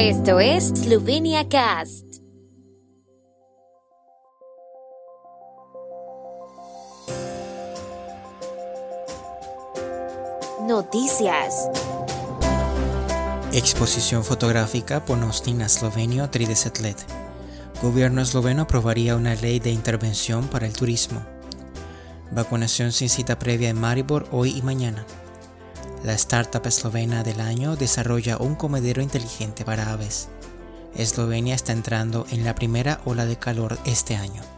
Esto es Slovenia Cast. Noticias. Exposición fotográfica Ponosti na Slovenijo 30 let. Gobierno esloveno aprobaría una ley de intervención para el turismo. Vacunación sin cita previa en Maribor hoy y mañana. La startup eslovena del año desarrolla un comedero inteligente para aves. Eslovenia está entrando en la primera ola de calor este año.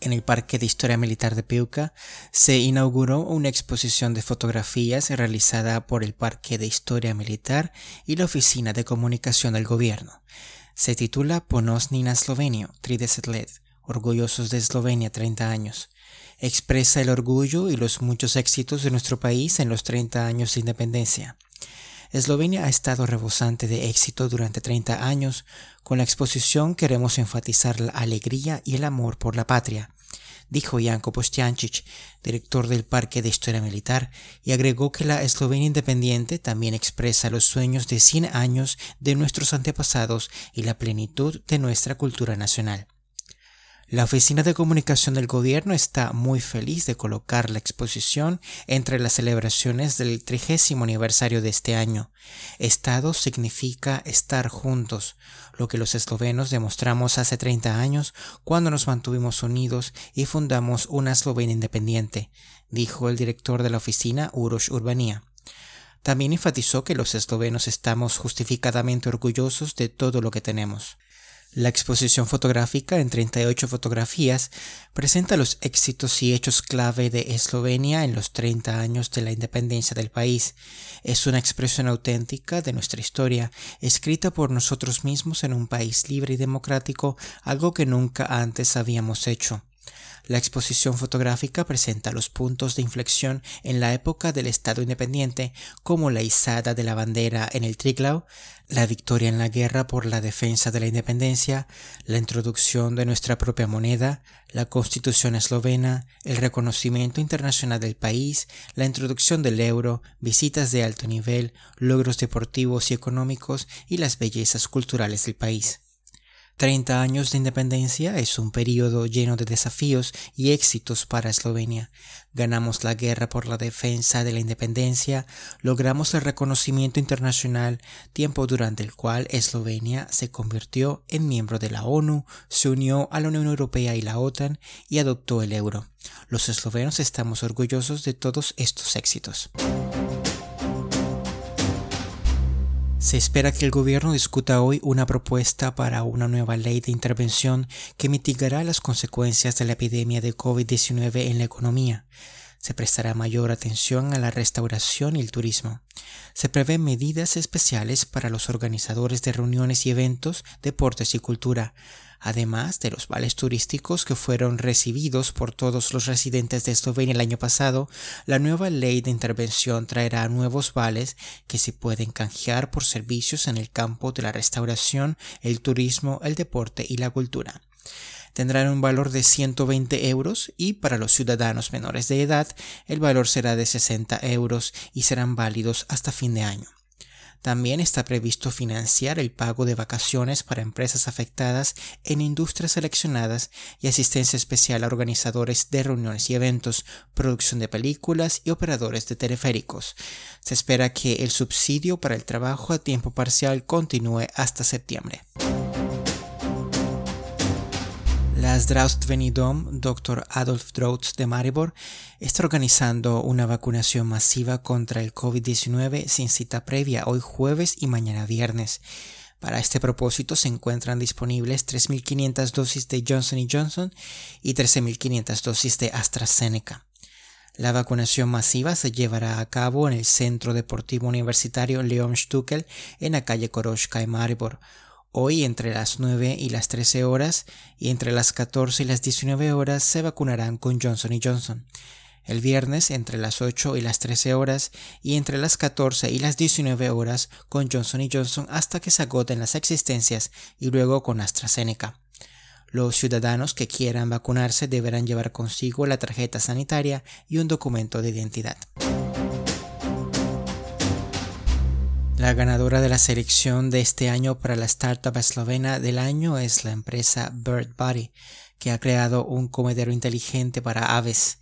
en el Parque de Historia Militar de Peuca, se inauguró una exposición de fotografías realizada por el Parque de Historia Militar y la Oficina de Comunicación del Gobierno. Se titula Ponosni na Slovenio, 30 let, Orgullosos de Eslovenia 30 años. Expresa el orgullo y los muchos éxitos de nuestro país en los 30 años de independencia. Eslovenia ha estado rebosante de éxito durante 30 años. Con la exposición queremos enfatizar la alegría y el amor por la patria, dijo Janko Postiancic, director del Parque de Historia Militar, y agregó que la Eslovenia independiente también expresa los sueños de 100 años de nuestros antepasados y la plenitud de nuestra cultura nacional. La Oficina de Comunicación del Gobierno está muy feliz de colocar la exposición entre las celebraciones del trigésimo aniversario de este año. Estado significa estar juntos, lo que los eslovenos demostramos hace 30 años cuando nos mantuvimos unidos y fundamos una Eslovenia independiente, dijo el director de la oficina Uroš Urbania. También enfatizó que los eslovenos estamos justificadamente orgullosos de todo lo que tenemos. La exposición fotográfica en 38 fotografías presenta los éxitos y hechos clave de Eslovenia en los 30 años de la independencia del país. Es una expresión auténtica de nuestra historia, escrita por nosotros mismos en un país libre y democrático, algo que nunca antes habíamos hecho. La exposición fotográfica presenta los puntos de inflexión en la época del Estado independiente, como la izada de la bandera en el Triglau, la victoria en la guerra por la defensa de la independencia, la introducción de nuestra propia moneda, la constitución eslovena, el reconocimiento internacional del país, la introducción del euro, visitas de alto nivel, logros deportivos y económicos y las bellezas culturales del país. 30 años de independencia es un periodo lleno de desafíos y éxitos para Eslovenia. Ganamos la guerra por la defensa de la independencia, logramos el reconocimiento internacional, tiempo durante el cual Eslovenia se convirtió en miembro de la ONU, se unió a la Unión Europea y la OTAN y adoptó el euro. Los eslovenos estamos orgullosos de todos estos éxitos. Se espera que el gobierno discuta hoy una propuesta para una nueva ley de intervención que mitigará las consecuencias de la epidemia de COVID-19 en la economía. Se prestará mayor atención a la restauración y el turismo. Se prevén medidas especiales para los organizadores de reuniones y eventos, deportes y cultura, además de los vales turísticos que fueron recibidos por todos los residentes de Eslovenia el año pasado, la nueva ley de intervención traerá nuevos vales que se pueden canjear por servicios en el campo de la restauración, el turismo, el deporte y la cultura tendrán un valor de 120 euros y para los ciudadanos menores de edad el valor será de 60 euros y serán válidos hasta fin de año. También está previsto financiar el pago de vacaciones para empresas afectadas en industrias seleccionadas y asistencia especial a organizadores de reuniones y eventos, producción de películas y operadores de teleféricos. Se espera que el subsidio para el trabajo a tiempo parcial continúe hasta septiembre. La Zdravstveni Dom Dr. Adolf Drotz de Maribor está organizando una vacunación masiva contra el COVID-19 sin cita previa hoy jueves y mañana viernes. Para este propósito se encuentran disponibles 3.500 dosis de Johnson Johnson y 13.500 dosis de AstraZeneca. La vacunación masiva se llevará a cabo en el Centro Deportivo Universitario Leon Stuckel en la calle Koroshka en Maribor Hoy entre las 9 y las 13 horas y entre las 14 y las 19 horas se vacunarán con Johnson Johnson. El viernes entre las 8 y las 13 horas y entre las 14 y las 19 horas con Johnson Johnson hasta que se agoten las existencias y luego con AstraZeneca. Los ciudadanos que quieran vacunarse deberán llevar consigo la tarjeta sanitaria y un documento de identidad. La ganadora de la selección de este año para la startup eslovena del año es la empresa BirdBody, que ha creado un comedero inteligente para aves.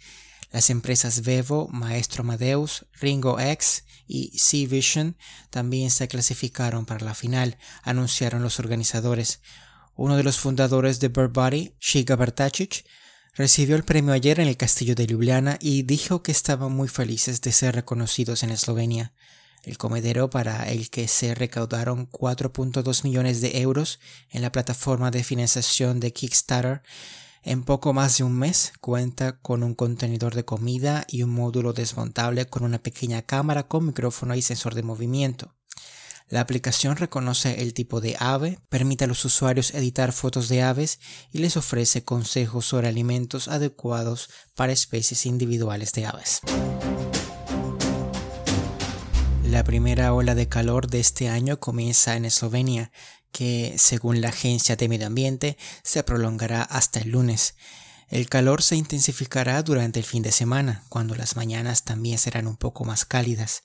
Las empresas Vevo, Maestro Amadeus, Ringo X y Sea Vision también se clasificaron para la final, anunciaron los organizadores. Uno de los fundadores de BirdBody, Shiga Bartacic, recibió el premio ayer en el castillo de Ljubljana y dijo que estaban muy felices de ser reconocidos en Eslovenia el comedero para el que se recaudaron 4.2 millones de euros en la plataforma de financiación de Kickstarter. En poco más de un mes cuenta con un contenedor de comida y un módulo desmontable con una pequeña cámara con micrófono y sensor de movimiento. La aplicación reconoce el tipo de ave, permite a los usuarios editar fotos de aves y les ofrece consejos sobre alimentos adecuados para especies individuales de aves. La primera ola de calor de este año comienza en Eslovenia, que, según la Agencia de Medio Ambiente, se prolongará hasta el lunes. El calor se intensificará durante el fin de semana, cuando las mañanas también serán un poco más cálidas.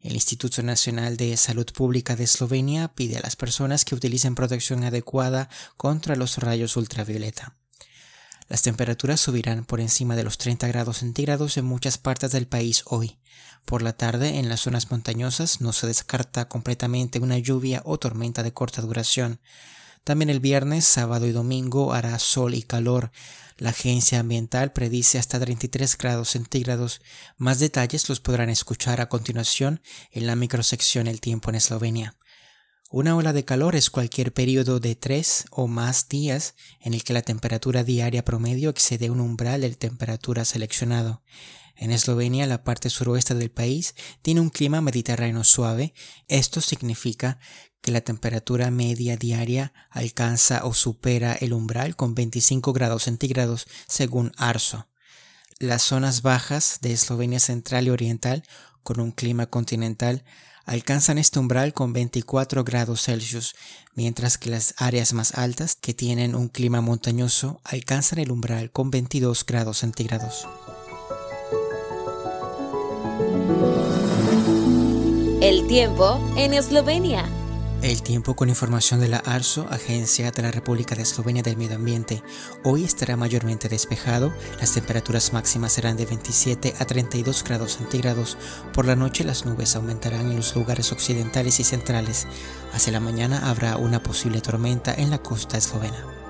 El Instituto Nacional de Salud Pública de Eslovenia pide a las personas que utilicen protección adecuada contra los rayos ultravioleta. Las temperaturas subirán por encima de los 30 grados centígrados en muchas partes del país hoy. Por la tarde, en las zonas montañosas, no se descarta completamente una lluvia o tormenta de corta duración. También el viernes, sábado y domingo hará sol y calor. La agencia ambiental predice hasta 33 grados centígrados. Más detalles los podrán escuchar a continuación en la microsección El tiempo en Eslovenia. Una ola de calor es cualquier periodo de tres o más días en el que la temperatura diaria promedio excede un umbral de temperatura seleccionado. En Eslovenia, la parte suroeste del país tiene un clima mediterráneo suave. Esto significa que la temperatura media diaria alcanza o supera el umbral con 25 grados centígrados según ARSO. Las zonas bajas de Eslovenia central y oriental, con un clima continental, alcanzan este umbral con 24 grados Celsius, mientras que las áreas más altas, que tienen un clima montañoso, alcanzan el umbral con 22 grados centígrados. El tiempo en Eslovenia. El tiempo con información de la ARSO, Agencia de la República de Eslovenia del Medio Ambiente. Hoy estará mayormente despejado, las temperaturas máximas serán de 27 a 32 grados centígrados. Por la noche las nubes aumentarán en los lugares occidentales y centrales. Hacia la mañana habrá una posible tormenta en la costa eslovena.